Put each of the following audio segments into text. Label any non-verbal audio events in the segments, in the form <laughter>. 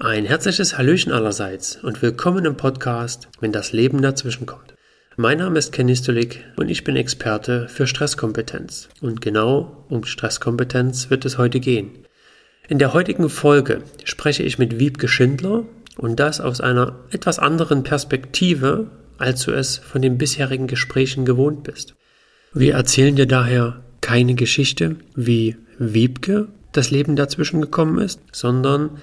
Ein herzliches Hallöchen allerseits und willkommen im Podcast, wenn das Leben dazwischen kommt. Mein Name ist Kenny Stolik und ich bin Experte für Stresskompetenz. Und genau um Stresskompetenz wird es heute gehen. In der heutigen Folge spreche ich mit Wiebke Schindler und das aus einer etwas anderen Perspektive, als du es von den bisherigen Gesprächen gewohnt bist. Wir erzählen dir daher keine Geschichte, wie Wiebke das Leben dazwischen gekommen ist, sondern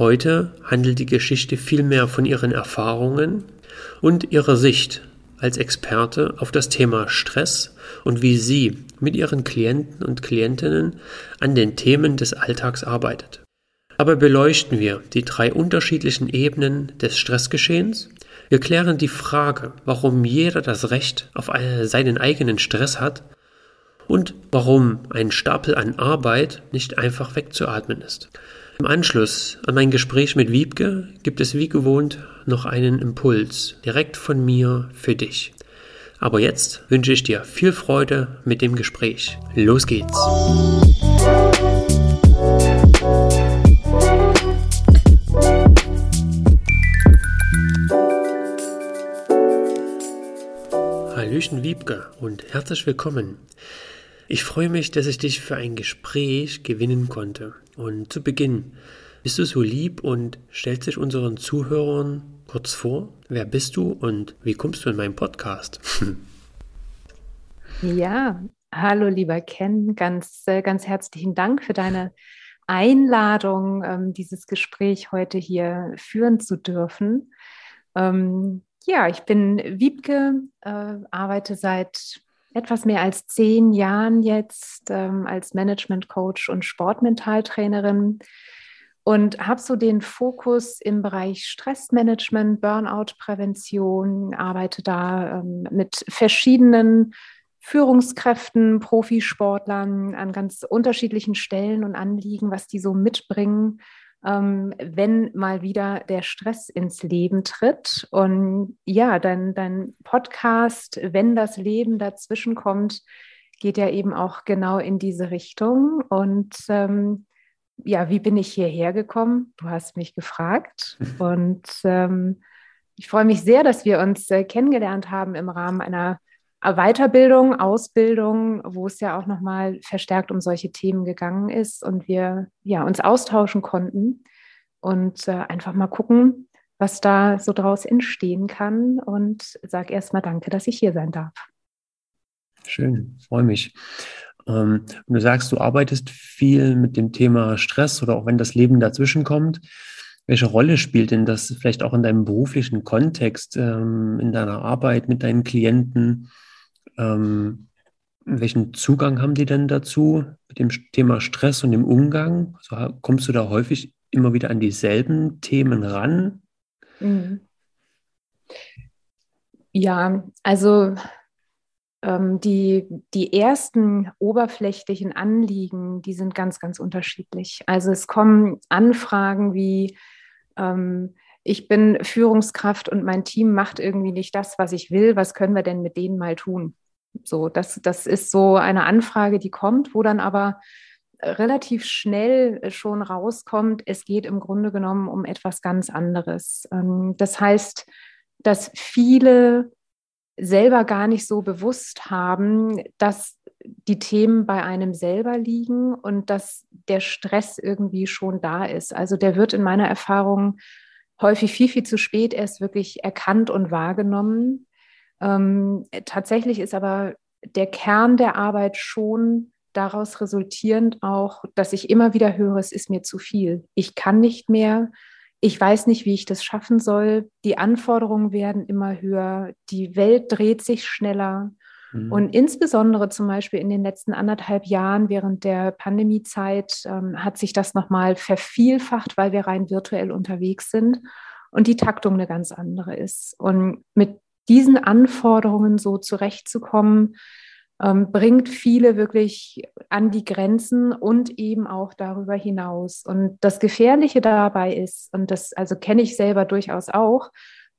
Heute handelt die Geschichte vielmehr von ihren Erfahrungen und ihrer Sicht als Experte auf das Thema Stress und wie sie mit ihren Klienten und Klientinnen an den Themen des Alltags arbeitet. Dabei beleuchten wir die drei unterschiedlichen Ebenen des Stressgeschehens. Wir klären die Frage, warum jeder das Recht auf seinen eigenen Stress hat und warum ein Stapel an Arbeit nicht einfach wegzuatmen ist. Im Anschluss an mein Gespräch mit Wiebke gibt es wie gewohnt noch einen Impuls direkt von mir für dich. Aber jetzt wünsche ich dir viel Freude mit dem Gespräch. Los geht's! Hallöchen Wiebke und herzlich willkommen. Ich freue mich, dass ich dich für ein Gespräch gewinnen konnte. Und zu Beginn, bist du so lieb und stellst dich unseren Zuhörern kurz vor? Wer bist du und wie kommst du in meinen Podcast? <laughs> ja, hallo lieber Ken, ganz, äh, ganz herzlichen Dank für deine Einladung, ähm, dieses Gespräch heute hier führen zu dürfen. Ähm, ja, ich bin Wiebke, äh, arbeite seit etwas mehr als zehn Jahren jetzt ähm, als Management Coach und Sportmentaltrainerin und habe so den Fokus im Bereich Stressmanagement, Burnout-Prävention, arbeite da ähm, mit verschiedenen Führungskräften, Profisportlern an ganz unterschiedlichen Stellen und Anliegen, was die so mitbringen ähm, wenn mal wieder der Stress ins Leben tritt. Und ja, dein, dein Podcast, wenn das Leben dazwischen kommt, geht ja eben auch genau in diese Richtung. Und ähm, ja, wie bin ich hierher gekommen? Du hast mich gefragt. <laughs> Und ähm, ich freue mich sehr, dass wir uns äh, kennengelernt haben im Rahmen einer Weiterbildung, Ausbildung, wo es ja auch nochmal verstärkt um solche Themen gegangen ist und wir ja, uns austauschen konnten und äh, einfach mal gucken, was da so draus entstehen kann. Und sage erstmal danke, dass ich hier sein darf. Schön, freue mich. Ähm, du sagst, du arbeitest viel mit dem Thema Stress oder auch wenn das Leben dazwischen kommt. Welche Rolle spielt denn das vielleicht auch in deinem beruflichen Kontext, ähm, in deiner Arbeit mit deinen Klienten? Ähm, welchen Zugang haben die denn dazu mit dem Thema Stress und dem Umgang? Also kommst du da häufig immer wieder an dieselben Themen ran? Mhm. Ja, also ähm, die, die ersten oberflächlichen Anliegen, die sind ganz, ganz unterschiedlich. Also es kommen Anfragen wie, ähm, ich bin Führungskraft und mein Team macht irgendwie nicht das, was ich will, was können wir denn mit denen mal tun? So, das, das ist so eine Anfrage, die kommt, wo dann aber relativ schnell schon rauskommt, es geht im Grunde genommen um etwas ganz anderes. Ähm, das heißt, dass viele selber gar nicht so bewusst haben, dass die Themen bei einem selber liegen und dass der Stress irgendwie schon da ist. Also der wird in meiner Erfahrung häufig viel, viel zu spät erst wirklich erkannt und wahrgenommen. Ähm, tatsächlich ist aber der Kern der Arbeit schon daraus resultierend auch, dass ich immer wieder höre, es ist mir zu viel. Ich kann nicht mehr. Ich weiß nicht, wie ich das schaffen soll. Die Anforderungen werden immer höher. Die Welt dreht sich schneller. Mhm. Und insbesondere zum Beispiel in den letzten anderthalb Jahren während der Pandemiezeit ähm, hat sich das nochmal vervielfacht, weil wir rein virtuell unterwegs sind und die Taktung eine ganz andere ist. Und mit diesen Anforderungen so zurechtzukommen, ähm, bringt viele wirklich an die Grenzen und eben auch darüber hinaus. Und das Gefährliche dabei ist, und das also kenne ich selber durchaus auch,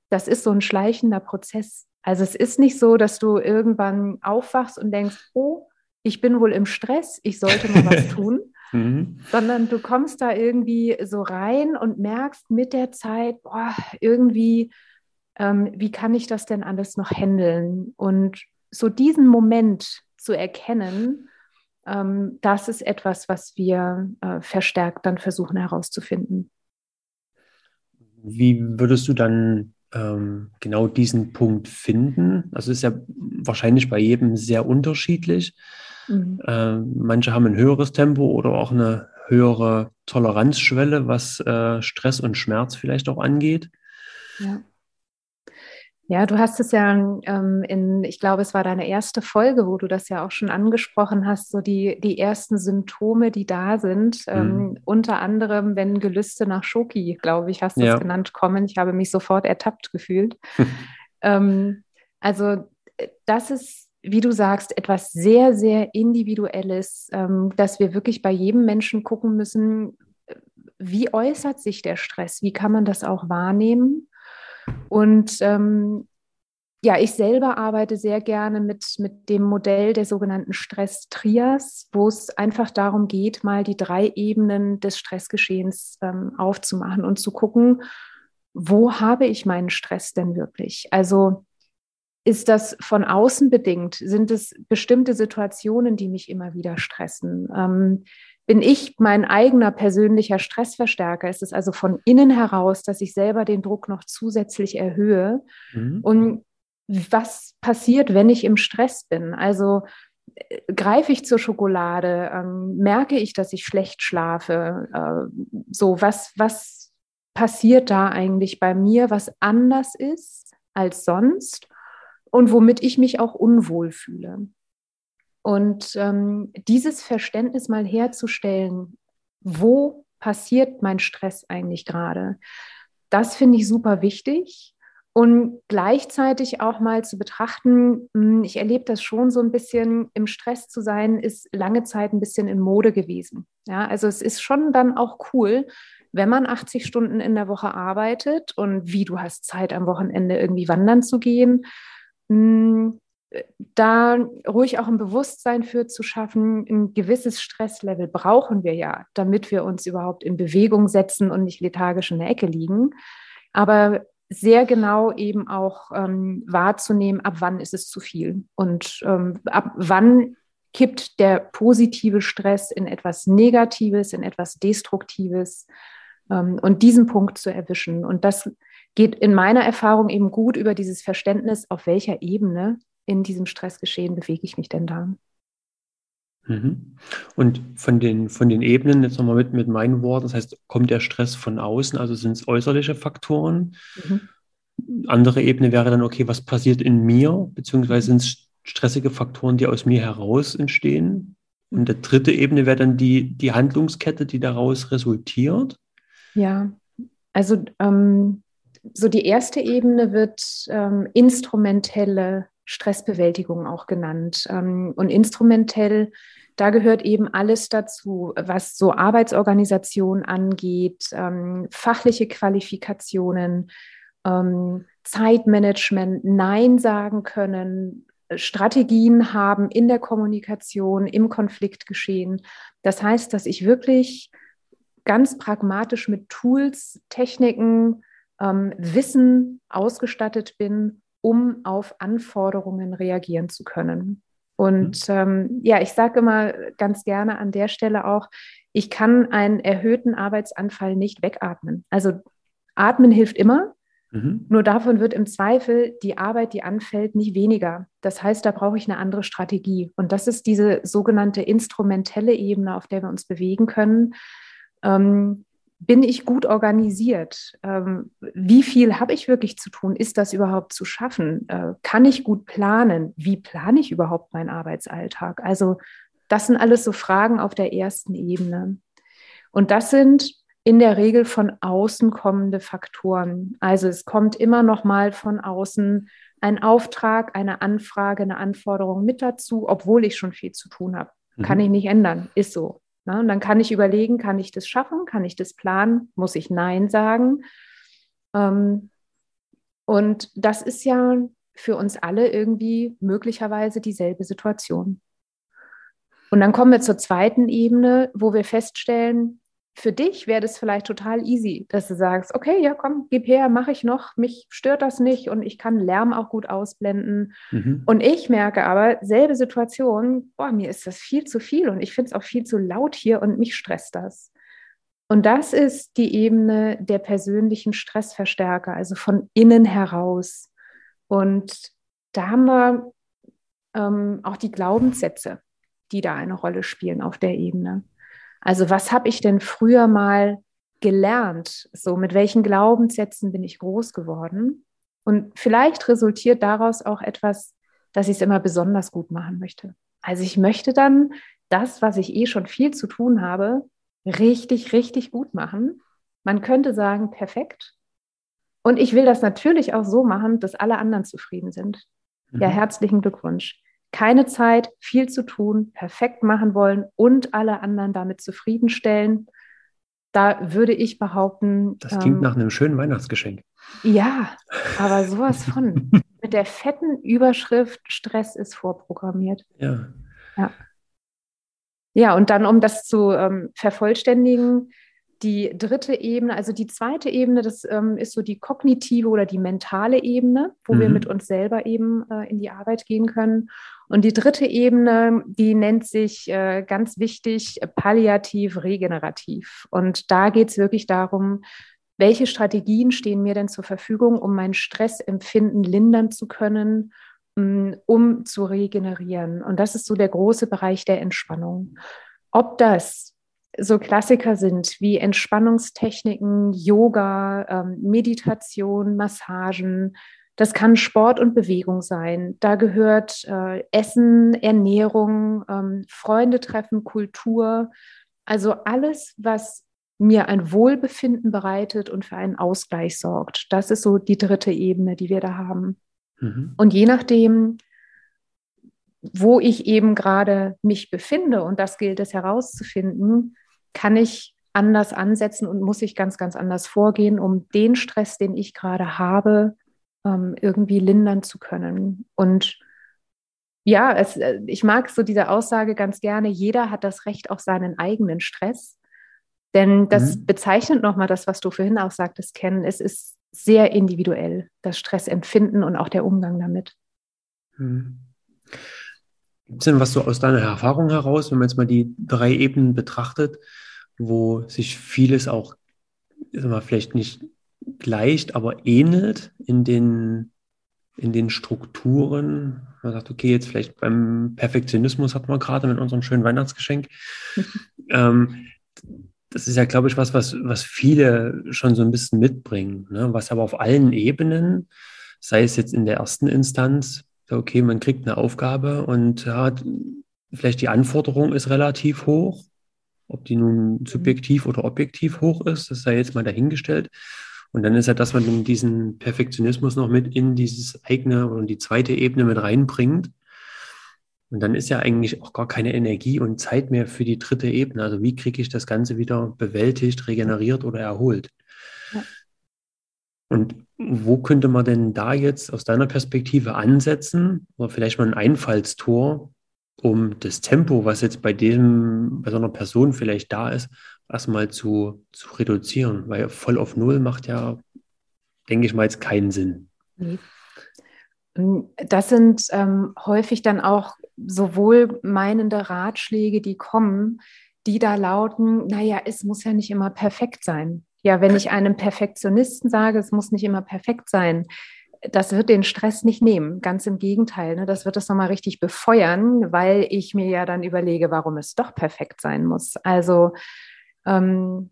das ist so ein schleichender Prozess. Also es ist nicht so, dass du irgendwann aufwachst und denkst, oh, ich bin wohl im Stress, ich sollte mal was <laughs> tun, mhm. sondern du kommst da irgendwie so rein und merkst mit der Zeit, boah, irgendwie, ähm, wie kann ich das denn alles noch handeln? Und so diesen Moment zu erkennen, ähm, das ist etwas, was wir äh, verstärkt dann versuchen herauszufinden. Wie würdest du dann ähm, genau diesen Punkt finden? Also ist ja wahrscheinlich bei jedem sehr unterschiedlich. Mhm. Äh, manche haben ein höheres Tempo oder auch eine höhere Toleranzschwelle, was äh, Stress und Schmerz vielleicht auch angeht. Ja. Ja, du hast es ja ähm, in, ich glaube, es war deine erste Folge, wo du das ja auch schon angesprochen hast, so die, die ersten Symptome, die da sind. Mhm. Ähm, unter anderem, wenn Gelüste nach Schoki, glaube ich, hast du ja. es genannt, kommen. Ich habe mich sofort ertappt gefühlt. <laughs> ähm, also äh, das ist, wie du sagst, etwas sehr, sehr Individuelles, ähm, dass wir wirklich bei jedem Menschen gucken müssen, äh, wie äußert sich der Stress? Wie kann man das auch wahrnehmen? Und ähm, ja, ich selber arbeite sehr gerne mit, mit dem Modell der sogenannten Stress-Trias, wo es einfach darum geht, mal die drei Ebenen des Stressgeschehens ähm, aufzumachen und zu gucken, wo habe ich meinen Stress denn wirklich? Also ist das von außen bedingt? Sind es bestimmte Situationen, die mich immer wieder stressen? Ähm, bin ich mein eigener persönlicher Stressverstärker? Ist es also von innen heraus, dass ich selber den Druck noch zusätzlich erhöhe? Mhm. Und was passiert, wenn ich im Stress bin? Also äh, greife ich zur Schokolade? Ähm, merke ich, dass ich schlecht schlafe? Äh, so, was, was passiert da eigentlich bei mir, was anders ist als sonst und womit ich mich auch unwohl fühle? Und ähm, dieses Verständnis mal herzustellen, wo passiert mein Stress eigentlich gerade, das finde ich super wichtig. Und gleichzeitig auch mal zu betrachten, hm, ich erlebe das schon so ein bisschen, im Stress zu sein, ist lange Zeit ein bisschen in Mode gewesen. Ja, also es ist schon dann auch cool, wenn man 80 Stunden in der Woche arbeitet und wie du hast Zeit am Wochenende irgendwie wandern zu gehen, hm, da ruhig auch ein Bewusstsein für zu schaffen, ein gewisses Stresslevel brauchen wir ja, damit wir uns überhaupt in Bewegung setzen und nicht lethargisch in der Ecke liegen. Aber sehr genau eben auch ähm, wahrzunehmen, ab wann ist es zu viel und ähm, ab wann kippt der positive Stress in etwas Negatives, in etwas Destruktives ähm, und diesen Punkt zu erwischen. Und das geht in meiner Erfahrung eben gut über dieses Verständnis, auf welcher Ebene in diesem Stressgeschehen bewege ich mich denn da? Mhm. Und von den, von den Ebenen, jetzt nochmal mit, mit meinen Worten, das heißt, kommt der Stress von außen, also sind es äußerliche Faktoren? Mhm. Andere Ebene wäre dann, okay, was passiert in mir, beziehungsweise sind es stressige Faktoren, die aus mir heraus entstehen? Und der dritte Ebene wäre dann die, die Handlungskette, die daraus resultiert? Ja, also ähm, so die erste Ebene wird ähm, instrumentelle Stressbewältigung auch genannt. Ähm, und instrumentell, da gehört eben alles dazu, was so Arbeitsorganisation angeht, ähm, fachliche Qualifikationen, ähm, Zeitmanagement, Nein sagen können, Strategien haben in der Kommunikation, im Konfliktgeschehen. Das heißt, dass ich wirklich ganz pragmatisch mit Tools, Techniken, Wissen ausgestattet bin, um auf Anforderungen reagieren zu können. Und mhm. ähm, ja, ich sage immer ganz gerne an der Stelle auch, ich kann einen erhöhten Arbeitsanfall nicht wegatmen. Also atmen hilft immer, mhm. nur davon wird im Zweifel die Arbeit, die anfällt, nicht weniger. Das heißt, da brauche ich eine andere Strategie. Und das ist diese sogenannte instrumentelle Ebene, auf der wir uns bewegen können. Ähm, bin ich gut organisiert? Ähm, wie viel habe ich wirklich zu tun? Ist das überhaupt zu schaffen? Äh, kann ich gut planen? Wie plane ich überhaupt meinen Arbeitsalltag? Also das sind alles so Fragen auf der ersten Ebene. Und das sind in der Regel von außen kommende Faktoren. Also es kommt immer noch mal von außen ein Auftrag, eine Anfrage, eine Anforderung mit dazu, obwohl ich schon viel zu tun habe. Mhm. Kann ich nicht ändern, ist so. Na, und dann kann ich überlegen, kann ich das schaffen, kann ich das planen, muss ich Nein sagen. Ähm, und das ist ja für uns alle irgendwie möglicherweise dieselbe Situation. Und dann kommen wir zur zweiten Ebene, wo wir feststellen, für dich wäre das vielleicht total easy, dass du sagst, okay, ja, komm, gib her, mache ich noch, mich stört das nicht und ich kann Lärm auch gut ausblenden. Mhm. Und ich merke aber, selbe Situation, boah, mir ist das viel zu viel und ich finde es auch viel zu laut hier und mich stresst das. Und das ist die Ebene der persönlichen Stressverstärker, also von innen heraus. Und da haben wir ähm, auch die Glaubenssätze, die da eine Rolle spielen auf der Ebene. Also was habe ich denn früher mal gelernt? So mit welchen Glaubenssätzen bin ich groß geworden? Und vielleicht resultiert daraus auch etwas, dass ich es immer besonders gut machen möchte. Also ich möchte dann das, was ich eh schon viel zu tun habe, richtig, richtig gut machen. Man könnte sagen, perfekt. Und ich will das natürlich auch so machen, dass alle anderen zufrieden sind. Mhm. Ja, herzlichen Glückwunsch keine Zeit, viel zu tun, perfekt machen wollen und alle anderen damit zufriedenstellen. Da würde ich behaupten. Das klingt ähm, nach einem schönen Weihnachtsgeschenk. Ja, aber sowas von. <laughs> Mit der fetten Überschrift Stress ist vorprogrammiert. Ja. Ja, ja und dann, um das zu ähm, vervollständigen, die dritte Ebene, also die zweite Ebene, das ähm, ist so die kognitive oder die mentale Ebene, wo mhm. wir mit uns selber eben äh, in die Arbeit gehen können. Und die dritte Ebene, die nennt sich äh, ganz wichtig palliativ regenerativ. Und da geht es wirklich darum, welche Strategien stehen mir denn zur Verfügung, um mein Stressempfinden lindern zu können, mm, um zu regenerieren. Und das ist so der große Bereich der Entspannung. Ob das so Klassiker sind wie Entspannungstechniken, Yoga, ähm, Meditation, Massagen. Das kann Sport und Bewegung sein. Da gehört äh, Essen, Ernährung, ähm, Freunde treffen, Kultur. Also alles, was mir ein Wohlbefinden bereitet und für einen Ausgleich sorgt. Das ist so die dritte Ebene, die wir da haben. Mhm. Und je nachdem, wo ich eben gerade mich befinde, und das gilt es herauszufinden, kann ich anders ansetzen und muss ich ganz, ganz anders vorgehen, um den Stress, den ich gerade habe, ähm, irgendwie lindern zu können. Und ja, es, äh, ich mag so diese Aussage ganz gerne, jeder hat das Recht auf seinen eigenen Stress. Denn das mhm. bezeichnet nochmal das, was du vorhin auch sagtest, Ken. Es ist sehr individuell, das Stressempfinden und auch der Umgang damit. Mhm. Gibt es denn was so aus deiner Erfahrung heraus, wenn man jetzt mal die drei Ebenen betrachtet, wo sich vieles auch, mal, vielleicht nicht gleicht, aber ähnelt in den, in den Strukturen? Man sagt, okay, jetzt vielleicht beim Perfektionismus hat man gerade mit unserem schönen Weihnachtsgeschenk. <laughs> ähm, das ist ja, glaube ich, was, was, was viele schon so ein bisschen mitbringen, ne? was aber auf allen Ebenen, sei es jetzt in der ersten Instanz, okay, man kriegt eine Aufgabe und ja, vielleicht die Anforderung ist relativ hoch. Ob die nun subjektiv oder objektiv hoch ist, das sei jetzt mal dahingestellt. Und dann ist ja, dass man diesen Perfektionismus noch mit in dieses eigene oder die zweite Ebene mit reinbringt. Und dann ist ja eigentlich auch gar keine Energie und Zeit mehr für die dritte Ebene. Also wie kriege ich das Ganze wieder bewältigt, regeneriert oder erholt? Ja. Und wo könnte man denn da jetzt aus deiner Perspektive ansetzen oder vielleicht mal ein Einfallstor, um das Tempo, was jetzt bei dem, bei so einer Person vielleicht da ist, erstmal zu, zu reduzieren? Weil voll auf Null macht ja, denke ich mal, jetzt keinen Sinn. Das sind ähm, häufig dann auch sowohl meinende Ratschläge, die kommen, die da lauten, naja, es muss ja nicht immer perfekt sein. Ja, wenn ich einem Perfektionisten sage, es muss nicht immer perfekt sein, das wird den Stress nicht nehmen. Ganz im Gegenteil. Ne? Das wird es nochmal richtig befeuern, weil ich mir ja dann überlege, warum es doch perfekt sein muss. Also ähm,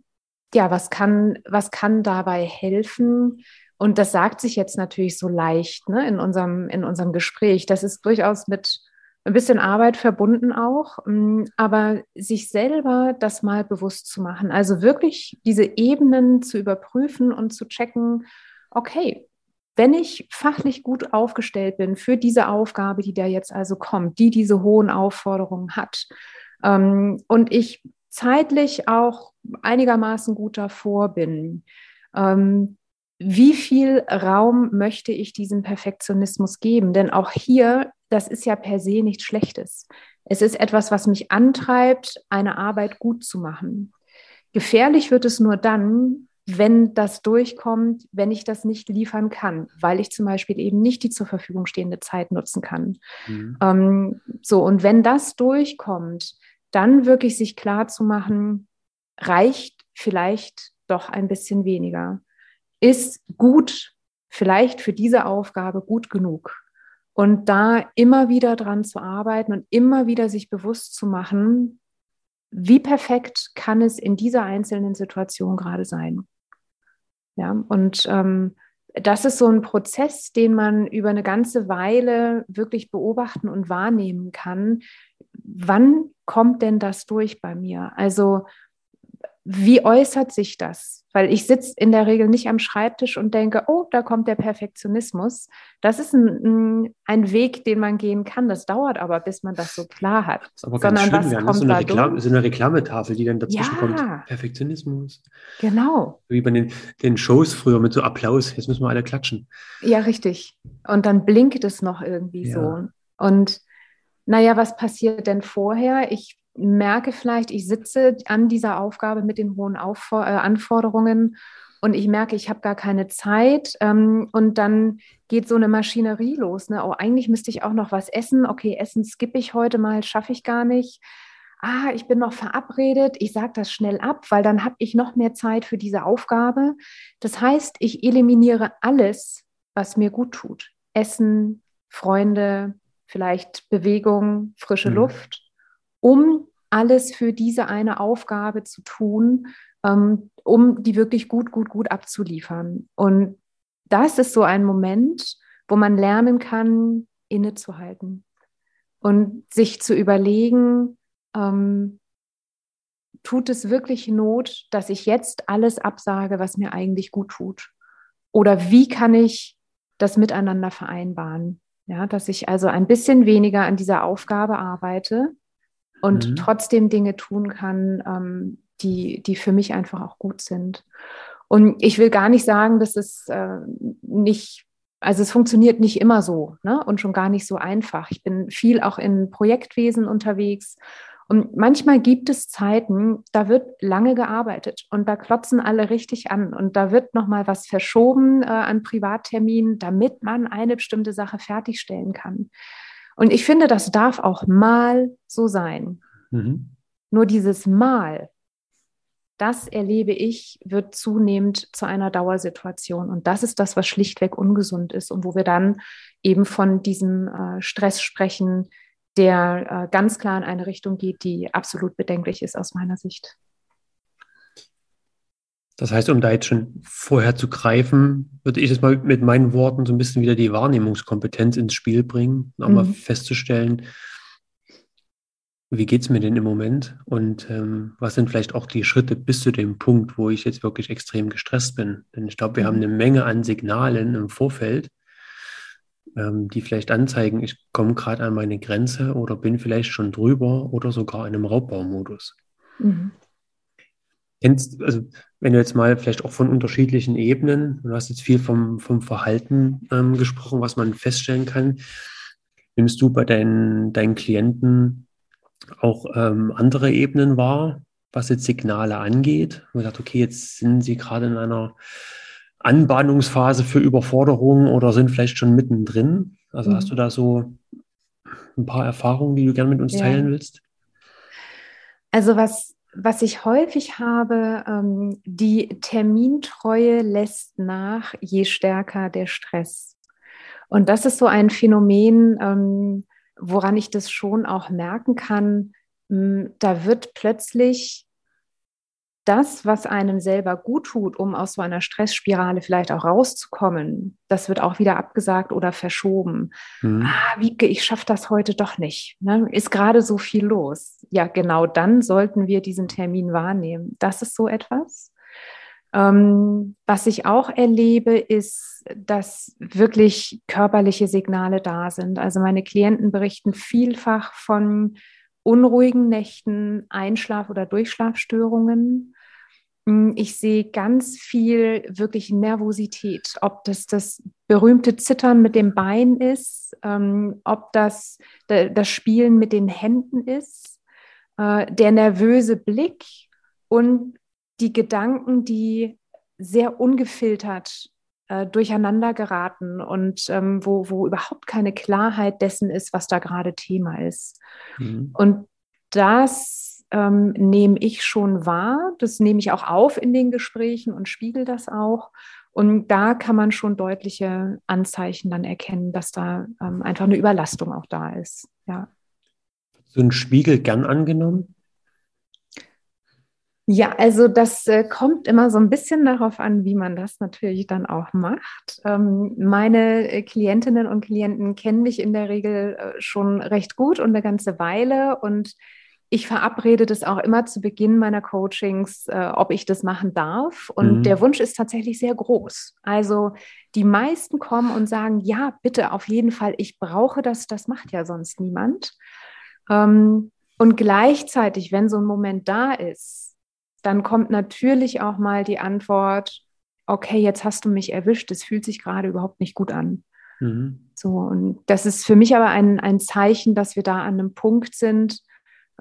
ja, was kann, was kann dabei helfen? Und das sagt sich jetzt natürlich so leicht ne, in, unserem, in unserem Gespräch. Das ist durchaus mit ein bisschen Arbeit verbunden auch, mm, aber sich selber das mal bewusst zu machen. Also wirklich diese Ebenen zu überprüfen und zu checken, okay, wenn ich fachlich gut aufgestellt bin für diese Aufgabe, die da jetzt also kommt, die diese hohen Aufforderungen hat, ähm, und ich zeitlich auch einigermaßen gut davor bin, ähm, wie viel Raum möchte ich diesem Perfektionismus geben? Denn auch hier das ist ja per se nichts Schlechtes. Es ist etwas, was mich antreibt, eine Arbeit gut zu machen. Gefährlich wird es nur dann, wenn das durchkommt, wenn ich das nicht liefern kann, weil ich zum Beispiel eben nicht die zur Verfügung stehende Zeit nutzen kann. Mhm. Ähm, so, und wenn das durchkommt, dann wirklich sich klar zu machen, reicht vielleicht doch ein bisschen weniger. Ist gut, vielleicht für diese Aufgabe gut genug. Und da immer wieder dran zu arbeiten und immer wieder sich bewusst zu machen, wie perfekt kann es in dieser einzelnen Situation gerade sein. Ja, und ähm, das ist so ein Prozess, den man über eine ganze Weile wirklich beobachten und wahrnehmen kann. Wann kommt denn das durch bei mir? Also wie äußert sich das? Weil ich sitze in der Regel nicht am Schreibtisch und denke, oh, da kommt der Perfektionismus. Das ist ein, ein Weg, den man gehen kann. Das dauert aber, bis man das so klar hat. Das ist aber ganz Sondern schön, was kommt so, eine Reklam so eine Reklametafel, die dann dazwischen ja, kommt. Perfektionismus. Genau. Wie bei den, den Shows früher mit so Applaus. Jetzt müssen wir alle klatschen. Ja, richtig. Und dann blinkt es noch irgendwie ja. so. Und naja, was passiert denn vorher? Ich merke vielleicht, ich sitze an dieser Aufgabe mit den hohen Auffor äh, Anforderungen und ich merke, ich habe gar keine Zeit ähm, und dann geht so eine Maschinerie los. Ne? Oh, eigentlich müsste ich auch noch was essen. Okay, Essen skippe ich heute mal, schaffe ich gar nicht. Ah, ich bin noch verabredet. Ich sage das schnell ab, weil dann habe ich noch mehr Zeit für diese Aufgabe. Das heißt, ich eliminiere alles, was mir gut tut. Essen, Freunde, vielleicht Bewegung, frische mhm. Luft um alles für diese eine Aufgabe zu tun, ähm, um die wirklich gut, gut, gut abzuliefern. Und das ist so ein Moment, wo man lernen kann, innezuhalten und sich zu überlegen, ähm, tut es wirklich Not, dass ich jetzt alles absage, was mir eigentlich gut tut? Oder wie kann ich das miteinander vereinbaren? Ja, dass ich also ein bisschen weniger an dieser Aufgabe arbeite und mhm. trotzdem Dinge tun kann, ähm, die, die für mich einfach auch gut sind. Und ich will gar nicht sagen, dass es äh, nicht, also es funktioniert nicht immer so ne? und schon gar nicht so einfach. Ich bin viel auch in Projektwesen unterwegs und manchmal gibt es Zeiten, da wird lange gearbeitet und da klotzen alle richtig an und da wird nochmal was verschoben äh, an Privatterminen, damit man eine bestimmte Sache fertigstellen kann. Und ich finde, das darf auch mal so sein. Mhm. Nur dieses Mal, das erlebe ich, wird zunehmend zu einer Dauersituation. Und das ist das, was schlichtweg ungesund ist und wo wir dann eben von diesem äh, Stress sprechen, der äh, ganz klar in eine Richtung geht, die absolut bedenklich ist aus meiner Sicht. Das heißt, um da jetzt schon vorher zu greifen, würde ich es mal mit meinen Worten so ein bisschen wieder die Wahrnehmungskompetenz ins Spiel bringen, um mhm. mal festzustellen, wie geht es mir denn im Moment und ähm, was sind vielleicht auch die Schritte bis zu dem Punkt, wo ich jetzt wirklich extrem gestresst bin. Denn ich glaube, wir mhm. haben eine Menge an Signalen im Vorfeld, ähm, die vielleicht anzeigen, ich komme gerade an meine Grenze oder bin vielleicht schon drüber oder sogar in einem Raubbaumodus. Mhm. Kennst, also wenn du jetzt mal vielleicht auch von unterschiedlichen Ebenen, du hast jetzt viel vom, vom Verhalten ähm, gesprochen, was man feststellen kann, nimmst du bei deinen, deinen Klienten auch ähm, andere Ebenen wahr, was jetzt Signale angeht? Man sagt, okay, jetzt sind sie gerade in einer Anbahnungsphase für Überforderung oder sind vielleicht schon mittendrin. Also mhm. hast du da so ein paar Erfahrungen, die du gerne mit uns ja. teilen willst? Also was was ich häufig habe, ähm, die Termintreue lässt nach, je stärker der Stress. Und das ist so ein Phänomen, ähm, woran ich das schon auch merken kann. Da wird plötzlich das, was einem selber gut tut, um aus so einer Stressspirale vielleicht auch rauszukommen, das wird auch wieder abgesagt oder verschoben. Mhm. Ah, Wiebke, ich schaffe das heute doch nicht. Ne? Ist gerade so viel los. Ja, genau dann sollten wir diesen Termin wahrnehmen. Das ist so etwas. Ähm, was ich auch erlebe, ist, dass wirklich körperliche Signale da sind. Also meine Klienten berichten vielfach von unruhigen Nächten, Einschlaf- oder Durchschlafstörungen. Hm, ich sehe ganz viel wirklich Nervosität, ob das das berühmte Zittern mit dem Bein ist, ähm, ob das das Spielen mit den Händen ist, äh, der nervöse Blick und die Gedanken, die sehr ungefiltert äh, durcheinander geraten und ähm, wo, wo überhaupt keine Klarheit dessen ist, was da gerade Thema ist. Mhm. Und das ähm, nehme ich schon wahr, das nehme ich auch auf in den Gesprächen und spiegel das auch. Und da kann man schon deutliche Anzeichen dann erkennen, dass da ähm, einfach eine Überlastung auch da ist. Ja. So ein Spiegel gern angenommen? Ja, also das äh, kommt immer so ein bisschen darauf an, wie man das natürlich dann auch macht. Ähm, meine äh, Klientinnen und Klienten kennen mich in der Regel äh, schon recht gut und eine ganze Weile und ich verabrede das auch immer zu Beginn meiner Coachings, äh, ob ich das machen darf. Und mhm. der Wunsch ist tatsächlich sehr groß. Also die meisten kommen und sagen, ja, bitte, auf jeden Fall, ich brauche das, das macht ja sonst niemand. Ähm, und gleichzeitig, wenn so ein Moment da ist, dann kommt natürlich auch mal die Antwort, okay, jetzt hast du mich erwischt, es fühlt sich gerade überhaupt nicht gut an. Mhm. So, und das ist für mich aber ein, ein Zeichen, dass wir da an einem Punkt sind,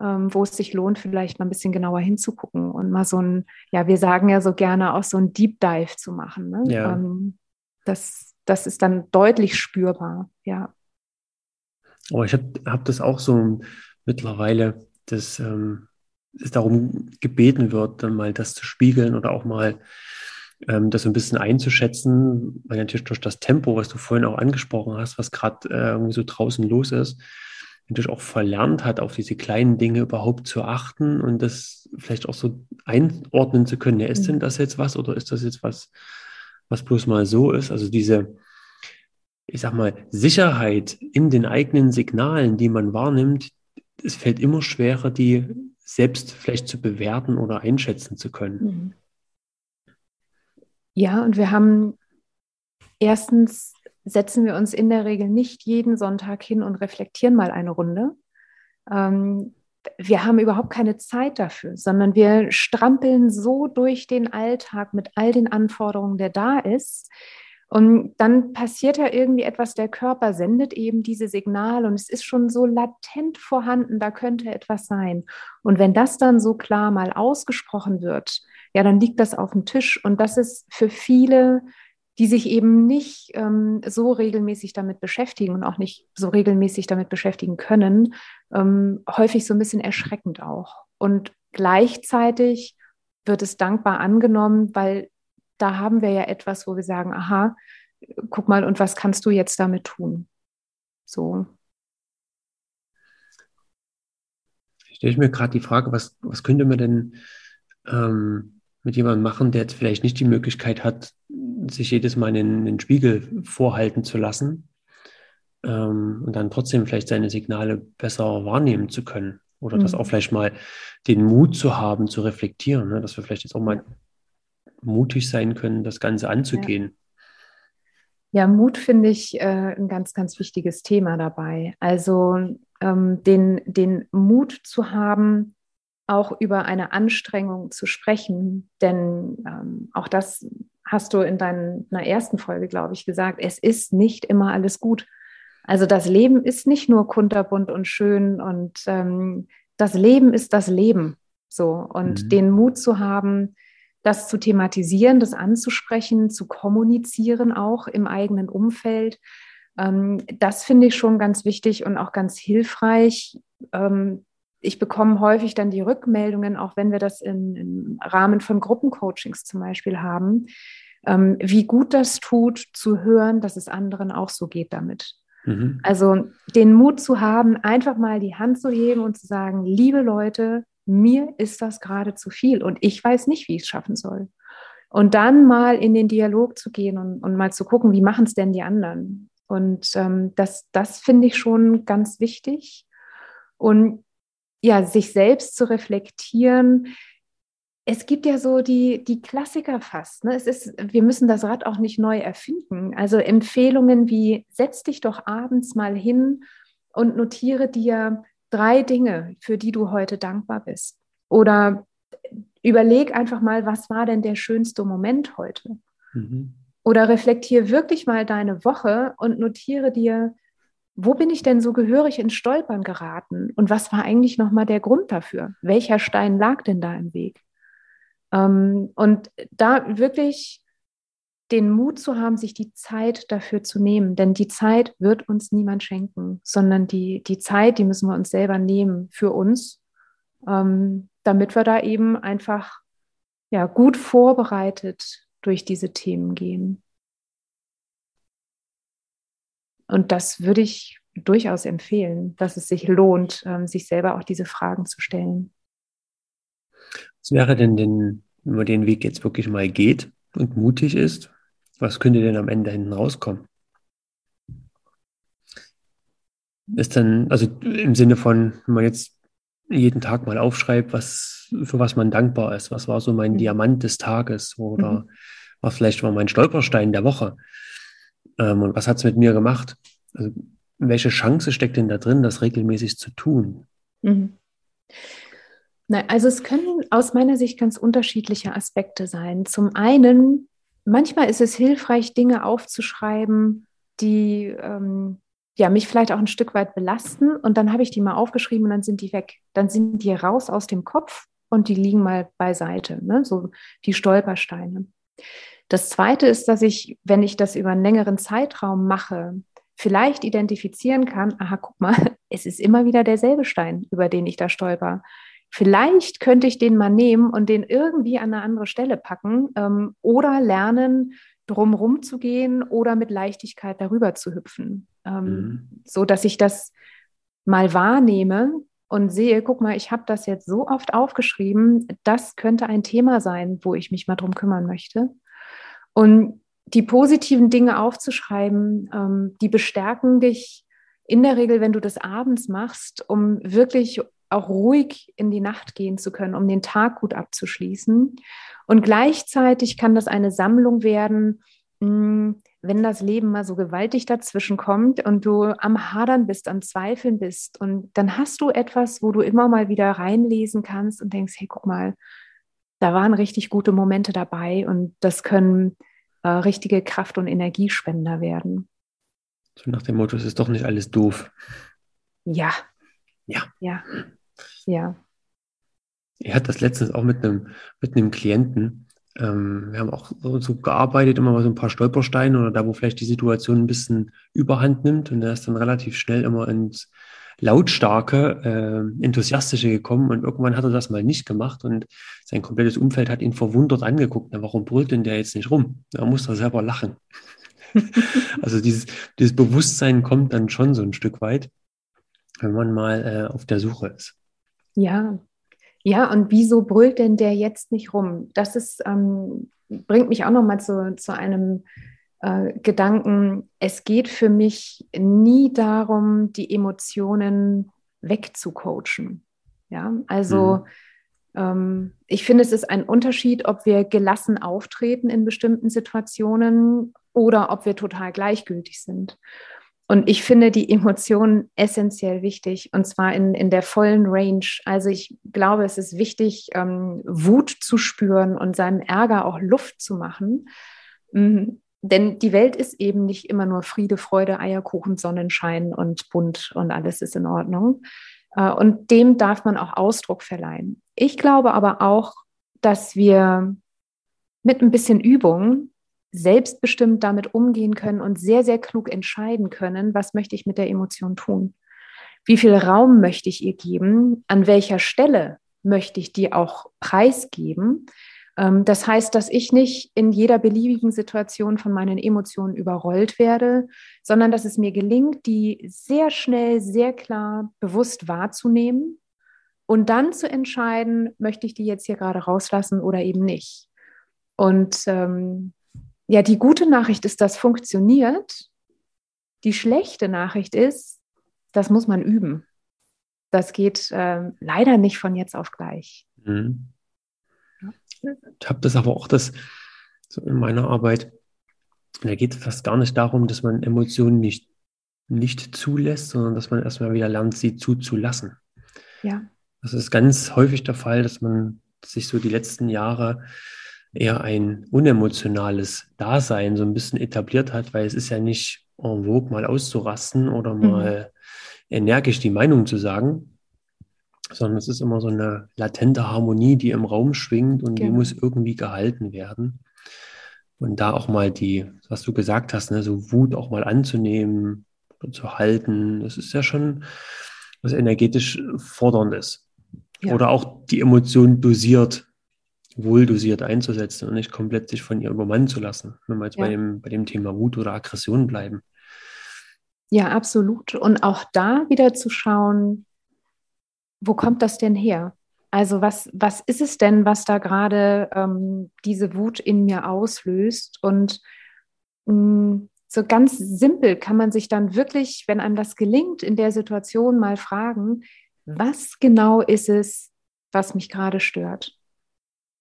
wo es sich lohnt, vielleicht mal ein bisschen genauer hinzugucken und mal so ein, ja, wir sagen ja so gerne auch so ein Deep Dive zu machen. Ne? Ja. Ähm, das, das ist dann deutlich spürbar, ja. Oh, ich habe hab das auch so mittlerweile, dass ähm, es darum gebeten wird, dann mal das zu spiegeln oder auch mal ähm, das so ein bisschen einzuschätzen, weil natürlich durch das Tempo, was du vorhin auch angesprochen hast, was gerade äh, irgendwie so draußen los ist, natürlich auch verlernt hat, auf diese kleinen Dinge überhaupt zu achten und das vielleicht auch so einordnen zu können. Ja, ist denn mhm. das jetzt was oder ist das jetzt was, was bloß mal so ist? Also diese, ich sag mal, Sicherheit in den eigenen Signalen, die man wahrnimmt, es fällt immer schwerer, die selbst vielleicht zu bewerten oder einschätzen zu können. Mhm. Ja, und wir haben erstens setzen wir uns in der Regel nicht jeden Sonntag hin und reflektieren mal eine Runde. Ähm, wir haben überhaupt keine Zeit dafür, sondern wir strampeln so durch den Alltag mit all den Anforderungen, der da ist, und dann passiert ja irgendwie etwas, der Körper sendet eben diese Signale und es ist schon so latent vorhanden, da könnte etwas sein. Und wenn das dann so klar mal ausgesprochen wird, ja, dann liegt das auf dem Tisch. Und das ist für viele, die sich eben nicht ähm, so regelmäßig damit beschäftigen und auch nicht so regelmäßig damit beschäftigen können, ähm, häufig so ein bisschen erschreckend auch. Und gleichzeitig wird es dankbar angenommen, weil da haben wir ja etwas, wo wir sagen, aha, guck mal, und was kannst du jetzt damit tun? So. Stelle ich mir gerade die Frage, was, was könnte man denn ähm, mit jemandem machen, der jetzt vielleicht nicht die Möglichkeit hat, sich jedes Mal in den Spiegel vorhalten zu lassen ähm, und dann trotzdem vielleicht seine Signale besser wahrnehmen zu können? Oder mhm. das auch vielleicht mal den Mut zu haben, zu reflektieren, ne? dass wir vielleicht jetzt auch mal mutig sein können, das Ganze anzugehen. Ja, ja Mut finde ich äh, ein ganz, ganz wichtiges Thema dabei. Also ähm, den, den Mut zu haben, auch über eine Anstrengung zu sprechen, denn ähm, auch das hast du in deiner ersten Folge, glaube ich, gesagt, es ist nicht immer alles gut. Also das Leben ist nicht nur kunterbunt und schön und ähm, das Leben ist das Leben. So und mhm. den Mut zu haben, das zu thematisieren, das anzusprechen, zu kommunizieren, auch im eigenen Umfeld. Ähm, das finde ich schon ganz wichtig und auch ganz hilfreich. Ähm, ich bekomme häufig dann die Rückmeldungen, auch wenn wir das in, im Rahmen von Gruppencoachings zum Beispiel haben, ähm, wie gut das tut, zu hören, dass es anderen auch so geht damit. Mhm. Also den Mut zu haben, einfach mal die Hand zu heben und zu sagen, liebe Leute, mir ist das gerade zu viel und ich weiß nicht, wie ich es schaffen soll. Und dann mal in den Dialog zu gehen und, und mal zu gucken, wie machen es denn die anderen. Und ähm, das, das finde ich schon ganz wichtig. Und ja, sich selbst zu reflektieren. Es gibt ja so die, die Klassiker fast. Ne? Es ist, wir müssen das Rad auch nicht neu erfinden. Also Empfehlungen wie, setz dich doch abends mal hin und notiere dir drei Dinge, für die du heute dankbar bist. Oder überleg einfach mal, was war denn der schönste Moment heute? Mhm. Oder reflektiere wirklich mal deine Woche und notiere dir, wo bin ich denn so gehörig ins Stolpern geraten? Und was war eigentlich nochmal der Grund dafür? Welcher Stein lag denn da im Weg? Ähm, und da wirklich den Mut zu haben, sich die Zeit dafür zu nehmen. Denn die Zeit wird uns niemand schenken, sondern die, die Zeit, die müssen wir uns selber nehmen für uns, ähm, damit wir da eben einfach ja, gut vorbereitet durch diese Themen gehen. Und das würde ich durchaus empfehlen, dass es sich lohnt, ähm, sich selber auch diese Fragen zu stellen. Was wäre denn, denn, wenn man den Weg jetzt wirklich mal geht und mutig ist, was könnte denn am Ende hinten rauskommen? Ist dann, also im Sinne von, wenn man jetzt jeden Tag mal aufschreibt, was, für was man dankbar ist, was war so mein mhm. Diamant des Tages oder mhm. was vielleicht war mein Stolperstein der Woche ähm, und was hat es mit mir gemacht? Also, welche Chance steckt denn da drin, das regelmäßig zu tun? Mhm. Na, also es können aus meiner Sicht ganz unterschiedliche Aspekte sein. Zum einen, manchmal ist es hilfreich, Dinge aufzuschreiben, die ähm, ja, mich vielleicht auch ein Stück weit belasten. Und dann habe ich die mal aufgeschrieben und dann sind die weg. Dann sind die raus aus dem Kopf und die liegen mal beiseite, ne? so die Stolpersteine. Das Zweite ist, dass ich, wenn ich das über einen längeren Zeitraum mache, vielleicht identifizieren kann, aha, guck mal, <laughs> es ist immer wieder derselbe Stein, über den ich da stolper. Vielleicht könnte ich den mal nehmen und den irgendwie an eine andere Stelle packen ähm, oder lernen, drumrum zu gehen oder mit Leichtigkeit darüber zu hüpfen, ähm, mhm. so dass ich das mal wahrnehme und sehe, guck mal, ich habe das jetzt so oft aufgeschrieben, das könnte ein Thema sein, wo ich mich mal drum kümmern möchte. Und die positiven Dinge aufzuschreiben, ähm, die bestärken dich in der Regel, wenn du das abends machst, um wirklich auch ruhig in die Nacht gehen zu können, um den Tag gut abzuschließen. Und gleichzeitig kann das eine Sammlung werden, hm, wenn das Leben mal so gewaltig dazwischen kommt und du am Hadern bist, am Zweifeln bist. Und dann hast du etwas, wo du immer mal wieder reinlesen kannst und denkst, hey, guck mal, da waren richtig gute Momente dabei und das können äh, richtige Kraft- und Energiespender werden. So nach dem Motto, es ist doch nicht alles doof. Ja. Ja. Ja. Ja. Ich hatte das letztens auch mit einem, mit einem Klienten. Ähm, wir haben auch so, so, gearbeitet, immer mal so ein paar Stolpersteine oder da, wo vielleicht die Situation ein bisschen überhand nimmt und der ist dann relativ schnell immer ins lautstarke, äh, enthusiastische gekommen und irgendwann hat er das mal nicht gemacht und sein komplettes Umfeld hat ihn verwundert angeguckt. Na, warum brüllt denn der jetzt nicht rum? Da muss er selber lachen. <laughs> also dieses, dieses Bewusstsein kommt dann schon so ein Stück weit, wenn man mal äh, auf der Suche ist. Ja, ja, und wieso brüllt denn der jetzt nicht rum? Das ist, ähm, bringt mich auch nochmal zu, zu einem äh, Gedanken, es geht für mich nie darum, die Emotionen wegzucoachen. Ja, also mhm. ähm, ich finde, es ist ein Unterschied, ob wir gelassen auftreten in bestimmten Situationen oder ob wir total gleichgültig sind. Und ich finde die Emotionen essentiell wichtig und zwar in, in der vollen Range. Also ich glaube, es ist wichtig, ähm, Wut zu spüren und seinem Ärger auch Luft zu machen. Mhm. Denn die Welt ist eben nicht immer nur Friede, Freude, Eierkuchen, Sonnenschein und bunt und alles ist in Ordnung. Äh, und dem darf man auch Ausdruck verleihen. Ich glaube aber auch, dass wir mit ein bisschen Übung selbstbestimmt damit umgehen können und sehr, sehr klug entscheiden können, was möchte ich mit der Emotion tun? Wie viel Raum möchte ich ihr geben? An welcher Stelle möchte ich die auch preisgeben? Ähm, das heißt, dass ich nicht in jeder beliebigen Situation von meinen Emotionen überrollt werde, sondern dass es mir gelingt, die sehr schnell, sehr klar, bewusst wahrzunehmen und dann zu entscheiden, möchte ich die jetzt hier gerade rauslassen oder eben nicht. Und ähm, ja, die gute Nachricht ist, das funktioniert. Die schlechte Nachricht ist, das muss man üben. Das geht äh, leider nicht von jetzt auf gleich. Mhm. Ich habe das aber auch das so in meiner Arbeit. Da geht es fast gar nicht darum, dass man Emotionen nicht, nicht zulässt, sondern dass man erstmal wieder lernt, sie zuzulassen. Ja. Das ist ganz häufig der Fall, dass man sich so die letzten Jahre eher ein unemotionales Dasein so ein bisschen etabliert hat, weil es ist ja nicht en vogue, mal auszurasten oder mhm. mal mhm. energisch die Meinung zu sagen, sondern es ist immer so eine latente Harmonie, die im Raum schwingt und genau. die muss irgendwie gehalten werden. Und da auch mal die, was du gesagt hast, ne, so Wut auch mal anzunehmen und zu halten, das ist ja schon was energetisch forderndes. Ja. Oder auch die Emotion dosiert, wohl dosiert einzusetzen und nicht komplett sich von ihr übermannen zu lassen, wenn wir jetzt ja. bei, dem, bei dem Thema Wut oder Aggression bleiben. Ja, absolut. Und auch da wieder zu schauen, wo kommt das denn her? Also was, was ist es denn, was da gerade ähm, diese Wut in mir auslöst? Und mh, mm, so ganz simpel kann man sich dann wirklich, wenn einem das gelingt, in der Situation mal fragen, was genau ist es, was mich gerade stört?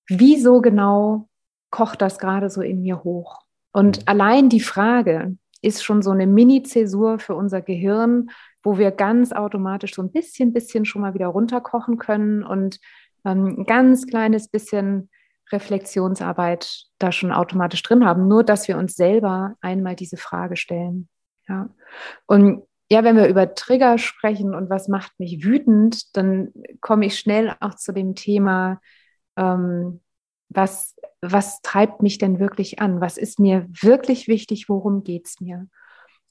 Wieso genau kocht das gerade so in mir hoch? Und allein die Frage ist schon so eine Mini-Zäsur für unser Gehirn, wo wir ganz automatisch so ein bisschen, bisschen schon mal wieder runterkochen können und ähm, ein ganz kleines bisschen Reflexionsarbeit da schon automatisch drin haben, nur dass wir uns selber einmal diese Frage stellen. Ja. Und ja, wenn wir über Trigger sprechen und was macht mich wütend, dann komme ich schnell auch zu dem Thema, ähm, was, was treibt mich denn wirklich an? Was ist mir wirklich wichtig? Worum geht es mir?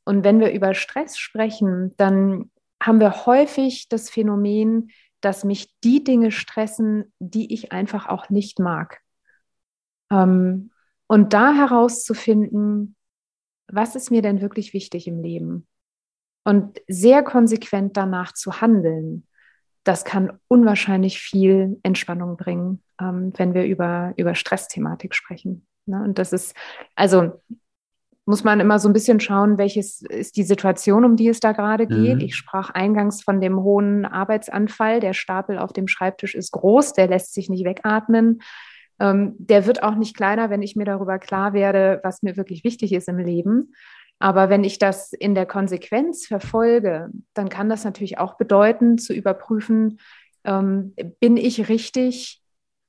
Und wenn wir über Stress sprechen, dann haben wir häufig das Phänomen, dass mich die Dinge stressen, die ich einfach auch nicht mag. Ähm, und da herauszufinden, was ist mir denn wirklich wichtig im Leben? Und sehr konsequent danach zu handeln, das kann unwahrscheinlich viel Entspannung bringen, ähm, wenn wir über, über Stressthematik sprechen. Ne? Und das ist, also muss man immer so ein bisschen schauen, welches ist die Situation, um die es da gerade geht. Mhm. Ich sprach eingangs von dem hohen Arbeitsanfall. Der Stapel auf dem Schreibtisch ist groß, der lässt sich nicht wegatmen. Ähm, der wird auch nicht kleiner, wenn ich mir darüber klar werde, was mir wirklich wichtig ist im Leben. Aber wenn ich das in der Konsequenz verfolge, dann kann das natürlich auch bedeuten, zu überprüfen, ähm, bin ich richtig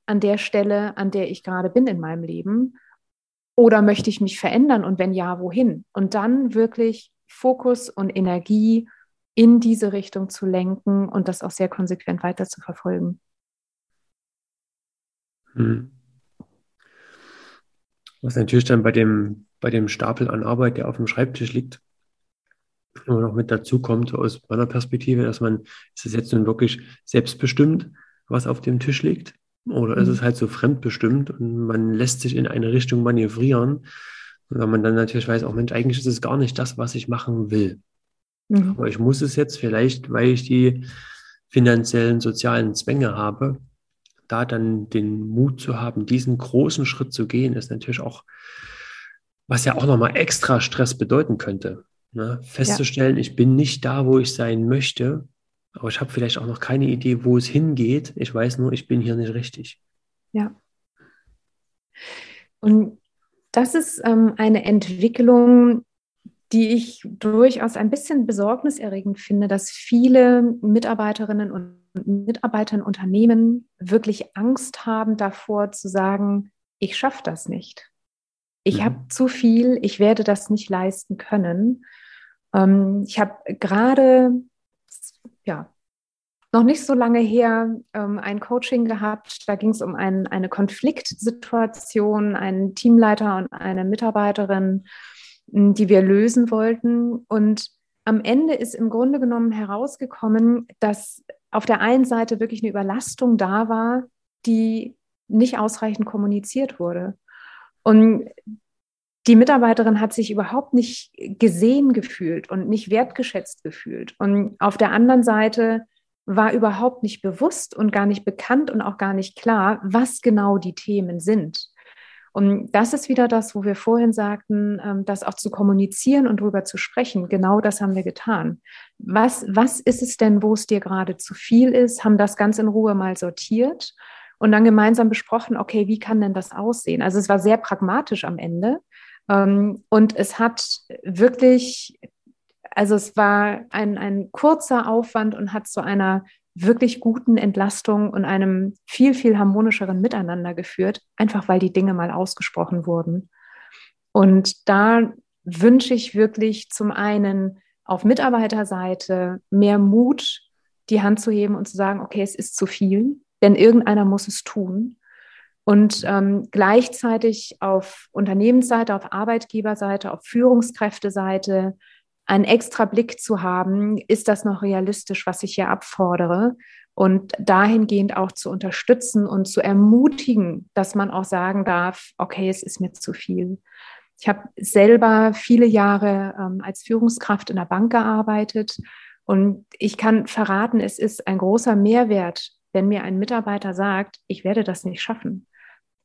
an der Stelle, an der ich gerade bin in meinem Leben? Oder möchte ich mich verändern und wenn ja, wohin? Und dann wirklich Fokus und Energie in diese Richtung zu lenken und das auch sehr konsequent weiter zu verfolgen. Hm. Was natürlich dann bei dem bei dem Stapel an Arbeit, der auf dem Schreibtisch liegt, nur noch mit dazu kommt aus meiner Perspektive, dass man, ist es jetzt nun wirklich selbstbestimmt, was auf dem Tisch liegt? Oder mhm. ist es halt so fremdbestimmt und man lässt sich in eine Richtung manövrieren? Wenn man dann natürlich weiß, auch Mensch, eigentlich ist es gar nicht das, was ich machen will. Mhm. Aber ich muss es jetzt vielleicht, weil ich die finanziellen, sozialen Zwänge habe, da dann den Mut zu haben, diesen großen Schritt zu gehen, ist natürlich auch was ja auch nochmal extra Stress bedeuten könnte. Ne? Festzustellen, ja. ich bin nicht da, wo ich sein möchte, aber ich habe vielleicht auch noch keine Idee, wo es hingeht. Ich weiß nur, ich bin hier nicht richtig. Ja. Und das ist ähm, eine Entwicklung, die ich durchaus ein bisschen besorgniserregend finde, dass viele Mitarbeiterinnen und Mitarbeiter in Unternehmen wirklich Angst haben davor zu sagen, ich schaffe das nicht ich mhm. habe zu viel, ich werde das nicht leisten können. Ähm, ich habe gerade, ja, noch nicht so lange her ähm, ein Coaching gehabt. Da ging es um ein, eine Konfliktsituation, einen Teamleiter und eine Mitarbeiterin, die wir lösen wollten. Und am Ende ist im Grunde genommen herausgekommen, dass auf der einen Seite wirklich eine Überlastung da war, die nicht ausreichend kommuniziert wurde. Und die Mitarbeiterin hat sich überhaupt nicht gesehen gefühlt und nicht wertgeschätzt gefühlt. Und auf der anderen Seite war überhaupt nicht bewusst und gar nicht bekannt und auch gar nicht klar, was genau die Themen sind. Und das ist wieder das, wo wir vorhin sagten, ähm, das auch zu kommunizieren und darüber zu sprechen. Genau das haben wir getan. Was, was ist es denn, wo es dir gerade zu viel ist? Haben das ganz in Ruhe mal sortiert und dann gemeinsam besprochen, okay, wie kann denn das aussehen? Also es war sehr pragmatisch am Ende. Ähm, und es hat wirklich, also es war ein, ein kurzer Aufwand und hat zu einer wirklich guten Entlastung und einem viel, viel harmonischeren Miteinander geführt, einfach weil die Dinge mal ausgesprochen wurden. Und da wünsche ich wirklich zum einen auf Mitarbeiterseite mehr Mut, die Hand zu heben und zu sagen, okay, es ist zu viel, denn irgendeiner muss es tun. Und ähm, gleichzeitig auf Unternehmensseite, auf Arbeitgeberseite, auf Führungskräfteseite einen extra Blick zu haben, ist das noch realistisch, was ich hier abfordere? Und dahingehend auch zu unterstützen und zu ermutigen, dass man auch sagen darf, okay, es ist mir zu viel. Ich habe selber viele Jahre ähm, als Führungskraft in der Bank gearbeitet und ich kann verraten, es ist ein großer Mehrwert, wenn mir ein Mitarbeiter sagt, ich werde das nicht schaffen,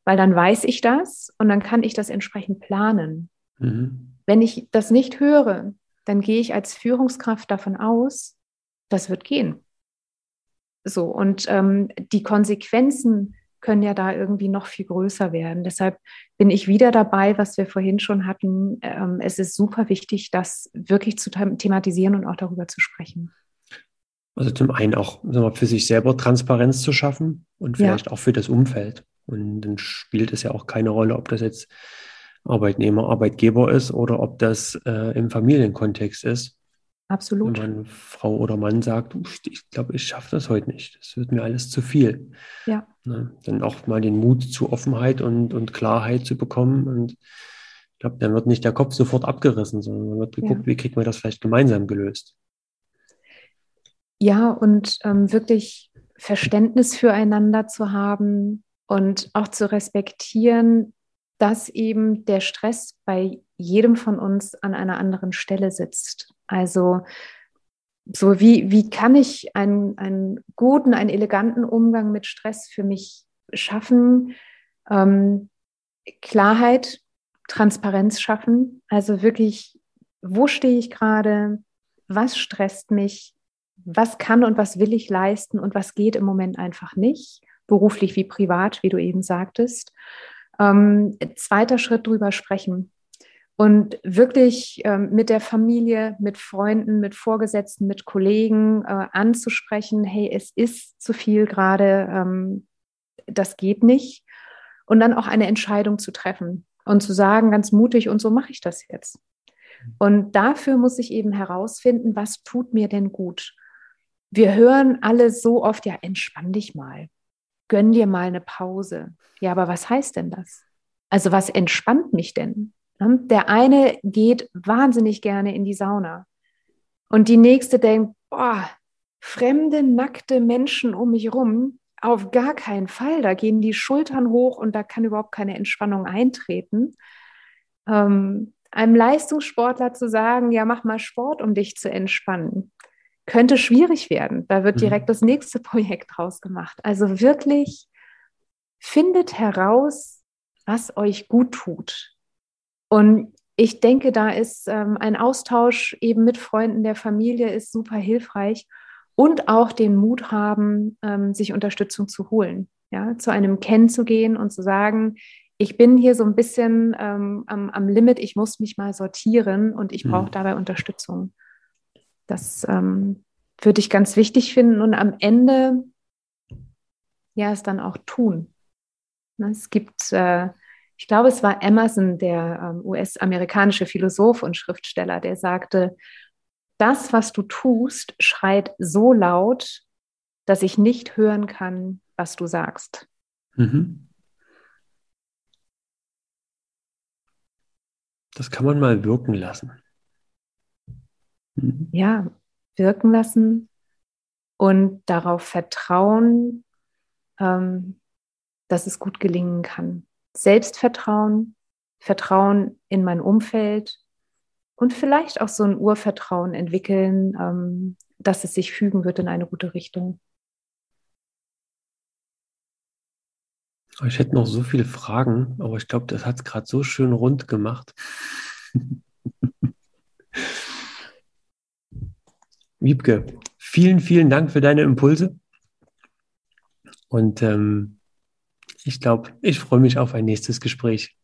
weil dann weiß ich das und dann kann ich das entsprechend planen. Mhm. Wenn ich das nicht höre, dann gehe ich als Führungskraft davon aus, das wird gehen. So, und ähm, die Konsequenzen können ja da irgendwie noch viel größer werden. Deshalb bin ich wieder dabei, was wir vorhin schon hatten. Ähm, es ist super wichtig, das wirklich zu thematisieren und auch darüber zu sprechen. Also zum einen auch wir, für sich selber Transparenz zu schaffen und vielleicht ja. auch für das Umfeld. Und dann spielt es ja auch keine Rolle, ob das jetzt Arbeitnehmer, Arbeitgeber ist oder ob das äh, im Familienkontext ist. Absolut. Wenn man Frau oder Mann sagt, ich glaube, ich schaffe das heute nicht, das wird mir alles zu viel. Ja. Ne? Dann auch mal den Mut zu Offenheit und, und Klarheit zu bekommen. Und ich glaube, dann wird nicht der Kopf sofort abgerissen, sondern dann wird geguckt, ja. wie kriegt man das vielleicht gemeinsam gelöst. Ja, und ähm, wirklich Verständnis füreinander zu haben und auch zu respektieren, dass eben der Stress bei jedem von uns an einer anderen Stelle sitzt. Also so wie, wie kann ich einen, einen guten, einen eleganten Umgang mit Stress für mich schaffen? Ähm, Klarheit, Transparenz schaffen. Also wirklich, wo stehe ich gerade? Was stresst mich? Was kann und was will ich leisten und was geht im Moment einfach nicht? Beruflich wie privat, wie du eben sagtest. Ähm, zweiter Schritt drüber sprechen und wirklich ähm, mit der Familie, mit Freunden, mit Vorgesetzten, mit Kollegen äh, anzusprechen, hey, es ist zu viel gerade, ähm, das geht nicht. Und dann auch eine Entscheidung zu treffen und zu sagen, ganz mutig, und so mache ich das jetzt. Und dafür muss ich eben herausfinden, was tut mir denn gut. Wir hören alle so oft, ja, entspann dich mal gönn dir mal eine Pause. Ja, aber was heißt denn das? Also was entspannt mich denn? Ne? Der eine geht wahnsinnig gerne in die Sauna und die nächste denkt, boah, fremde, nackte Menschen um mich rum, auf gar keinen Fall. Da gehen die Schultern hoch und da kann überhaupt keine Entspannung eintreten. Ähm, einem Leistungssportler zu sagen, ja, mach mal Sport, um dich zu entspannen könnte schwierig werden. Da wird mhm. direkt das nächste <laughs> Projekt draus gemacht. Also wirklich findet heraus, was euch gut tut. Und ich denke, da ist ähm, ein Austausch eben mit Freunden der Familie ist super hilfreich und auch den Mut haben, ähm, sich Unterstützung zu holen, ja, zu einem Kennen zu gehen und zu sagen, ich bin hier so ein bisschen ähm, am, am, Limit, ich muss mich mal sortieren und ich brauche mhm. dabei Unterstützung. Das ähm, würde ich ganz wichtig finden und am Ende ja es dann auch tun. Ne, es gibt, äh, ich glaube, es war Emerson, der ähm, US-amerikanische Philosoph und Schriftsteller, der sagte, das, was du tust, schreit so laut, dass ich nicht hören kann, was du sagst. Mhm. Das kann man mal wirken lassen. Mhm. Ja, wirken lassen und darauf vertrauen, ähm, dass es gut gelingen kann. Selbstvertrauen, Vertrauen in mein Umfeld und vielleicht auch so ein Urvertrauen entwickeln, ähm, dass es sich fügen wird in eine gute Richtung. Ich hätte noch so viele Fragen, aber ich glaube, das hat es gerade so schön rund gemacht. <laughs> Wiebke, vielen, vielen Dank für deine Impulse. Und ähm, ich glaube, ich freue mich auf ein nächstes Gespräch.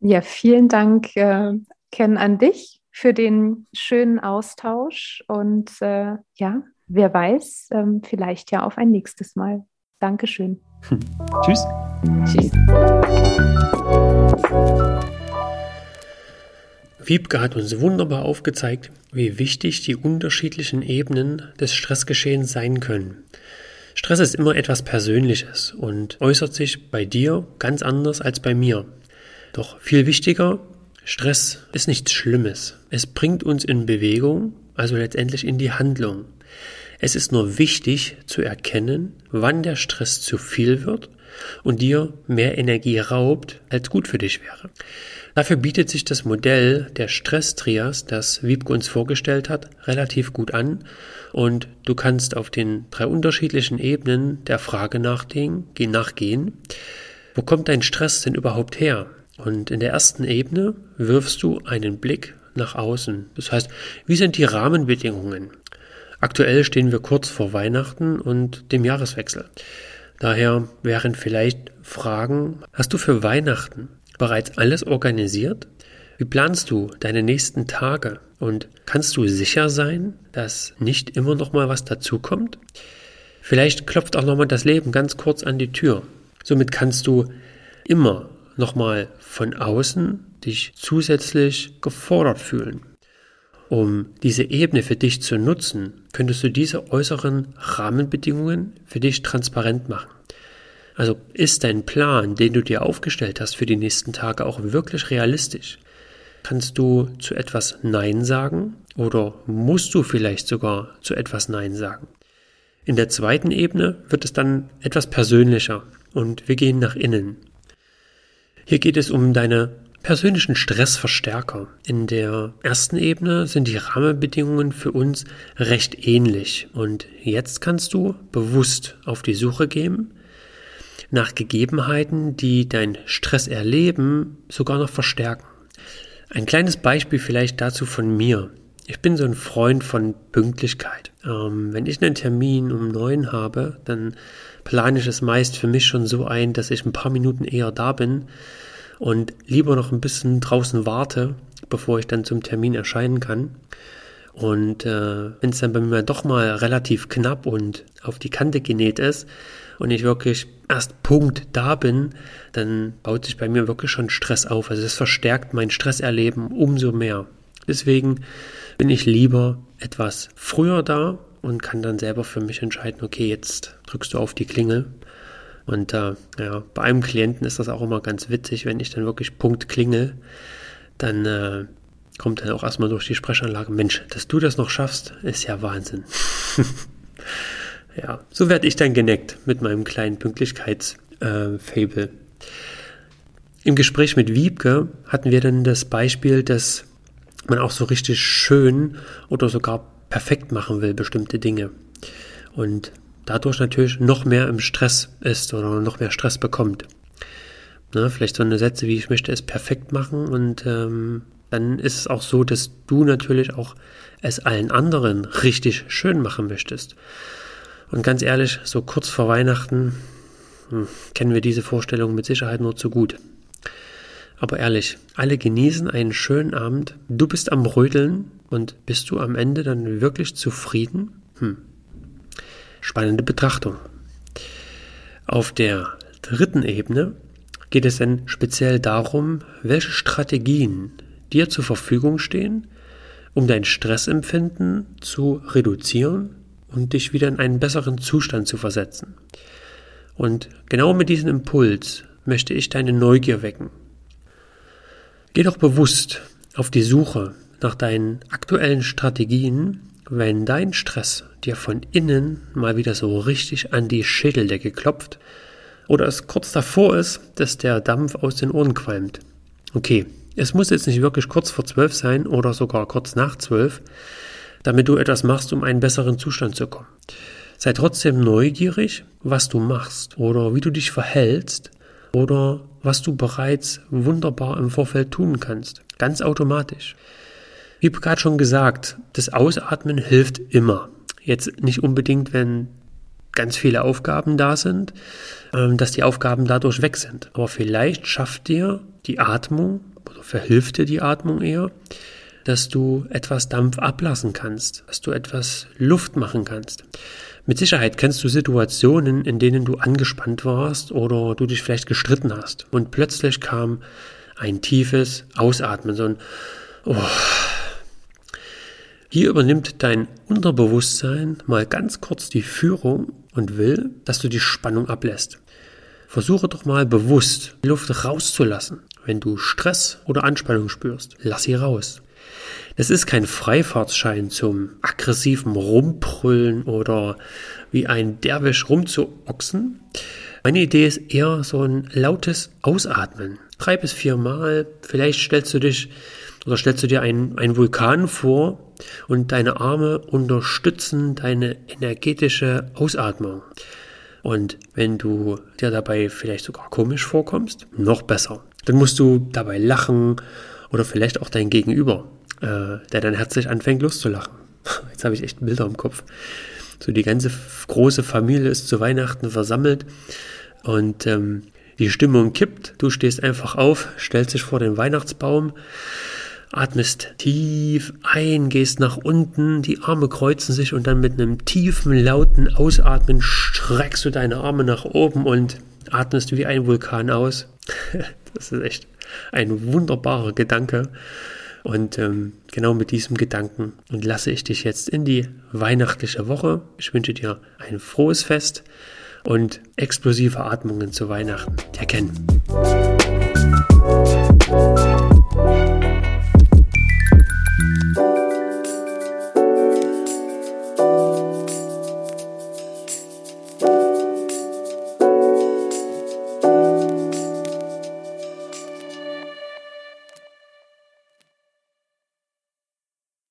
Ja, vielen Dank, äh, Ken, an dich für den schönen Austausch. Und äh, ja, wer weiß, ähm, vielleicht ja auf ein nächstes Mal. Dankeschön. Hm. <laughs> Tschüss. Tschüss. Wiebke hat uns wunderbar aufgezeigt, wie wichtig die unterschiedlichen Ebenen des Stressgeschehens sein können. Stress ist immer etwas Persönliches und äußert sich bei dir ganz anders als bei mir. Doch viel wichtiger, Stress ist nichts Schlimmes. Es bringt uns in Bewegung, also letztendlich in die Handlung. Es ist nur wichtig zu erkennen, wann der Stress zu viel wird und dir mehr Energie raubt, als gut für dich wäre. Dafür bietet sich das Modell der Stress-Trias, das Wiebke uns vorgestellt hat, relativ gut an und du kannst auf den drei unterschiedlichen Ebenen der Frage nachgehen, wo kommt dein Stress denn überhaupt her? Und in der ersten Ebene wirfst du einen Blick nach außen. Das heißt, wie sind die Rahmenbedingungen? Aktuell stehen wir kurz vor Weihnachten und dem Jahreswechsel. Daher wären vielleicht Fragen, hast du für Weihnachten bereits alles organisiert? Wie planst du deine nächsten Tage? Und kannst du sicher sein, dass nicht immer noch mal was dazukommt? Vielleicht klopft auch noch mal das Leben ganz kurz an die Tür. Somit kannst du immer noch mal von außen dich zusätzlich gefordert fühlen. Um diese Ebene für dich zu nutzen, könntest du diese äußeren Rahmenbedingungen für dich transparent machen. Also ist dein Plan, den du dir aufgestellt hast für die nächsten Tage, auch wirklich realistisch? Kannst du zu etwas Nein sagen oder musst du vielleicht sogar zu etwas Nein sagen? In der zweiten Ebene wird es dann etwas persönlicher und wir gehen nach innen. Hier geht es um deine persönlichen Stressverstärker. In der ersten Ebene sind die Rahmenbedingungen für uns recht ähnlich und jetzt kannst du bewusst auf die Suche gehen nach Gegebenheiten, die dein Stresserleben sogar noch verstärken. Ein kleines Beispiel vielleicht dazu von mir. Ich bin so ein Freund von Pünktlichkeit. Ähm, wenn ich einen Termin um neun habe, dann plane ich es meist für mich schon so ein, dass ich ein paar Minuten eher da bin, und lieber noch ein bisschen draußen warte, bevor ich dann zum Termin erscheinen kann. Und äh, wenn es dann bei mir doch mal relativ knapp und auf die Kante genäht ist und ich wirklich erst Punkt da bin, dann baut sich bei mir wirklich schon Stress auf. Also es verstärkt mein Stresserleben umso mehr. Deswegen bin ich lieber etwas früher da und kann dann selber für mich entscheiden, okay, jetzt drückst du auf die Klingel und äh, ja, bei einem Klienten ist das auch immer ganz witzig, wenn ich dann wirklich Punkt klingel, dann äh, kommt dann auch erstmal durch die Sprechanlage, Mensch, dass du das noch schaffst, ist ja Wahnsinn. <laughs> ja, so werde ich dann geneckt mit meinem kleinen Pünktlichkeitsfable. Äh, Im Gespräch mit Wiebke hatten wir dann das Beispiel, dass man auch so richtig schön oder sogar perfekt machen will, bestimmte Dinge. Und dadurch natürlich noch mehr im Stress ist oder noch mehr Stress bekommt. Ne, vielleicht so eine Sätze wie ich möchte es perfekt machen und ähm, dann ist es auch so, dass du natürlich auch es allen anderen richtig schön machen möchtest. Und ganz ehrlich, so kurz vor Weihnachten hm, kennen wir diese Vorstellung mit Sicherheit nur zu gut. Aber ehrlich, alle genießen einen schönen Abend, du bist am Rödeln und bist du am Ende dann wirklich zufrieden? Hm, spannende Betrachtung. Auf der dritten Ebene geht es dann speziell darum, welche Strategien dir zur Verfügung stehen, um dein Stressempfinden zu reduzieren und dich wieder in einen besseren Zustand zu versetzen. Und genau mit diesem Impuls möchte ich deine Neugier wecken. Geh doch bewusst auf die Suche nach deinen aktuellen Strategien, wenn dein Stress dir von innen mal wieder so richtig an die Schädeldecke klopft oder es kurz davor ist, dass der Dampf aus den Ohren qualmt. Okay, es muss jetzt nicht wirklich kurz vor zwölf sein oder sogar kurz nach zwölf, damit du etwas machst, um einen besseren Zustand zu kommen. Sei trotzdem neugierig, was du machst oder wie du dich verhältst oder was du bereits wunderbar im Vorfeld tun kannst. Ganz automatisch. Wie gerade schon gesagt, das Ausatmen hilft immer. Jetzt nicht unbedingt, wenn ganz viele Aufgaben da sind, ähm, dass die Aufgaben dadurch weg sind. Aber vielleicht schafft dir die Atmung oder verhilft dir die Atmung eher, dass du etwas Dampf ablassen kannst, dass du etwas Luft machen kannst. Mit Sicherheit kennst du Situationen, in denen du angespannt warst oder du dich vielleicht gestritten hast und plötzlich kam ein tiefes Ausatmen, so ein oh. Hier übernimmt dein Unterbewusstsein mal ganz kurz die Führung und will, dass du die Spannung ablässt. Versuche doch mal bewusst die Luft rauszulassen. Wenn du Stress oder Anspannung spürst, lass sie raus. Es ist kein Freifahrtsschein zum aggressiven Rumbrüllen oder wie ein Derwisch rumzuochsen. Meine Idee ist eher so ein lautes Ausatmen. Drei bis vier Mal. Vielleicht stellst du dich oder stellst du dir einen, einen Vulkan vor und deine Arme unterstützen deine energetische Ausatmung. Und wenn du dir dabei vielleicht sogar komisch vorkommst, noch besser. Dann musst du dabei lachen oder vielleicht auch dein Gegenüber der dann herzlich anfängt loszulachen. <laughs> Jetzt habe ich echt Bilder im Kopf. So die ganze große Familie ist zu Weihnachten versammelt und ähm, die Stimmung kippt. Du stehst einfach auf, stellst dich vor den Weihnachtsbaum, atmest tief ein, gehst nach unten, die Arme kreuzen sich und dann mit einem tiefen, lauten Ausatmen streckst du deine Arme nach oben und atmest wie ein Vulkan aus. <laughs> Das ist echt ein wunderbarer Gedanke. Und ähm, genau mit diesem Gedanken entlasse ich dich jetzt in die weihnachtliche Woche. Ich wünsche dir ein frohes Fest und explosive Atmungen zu Weihnachten. Der Ken.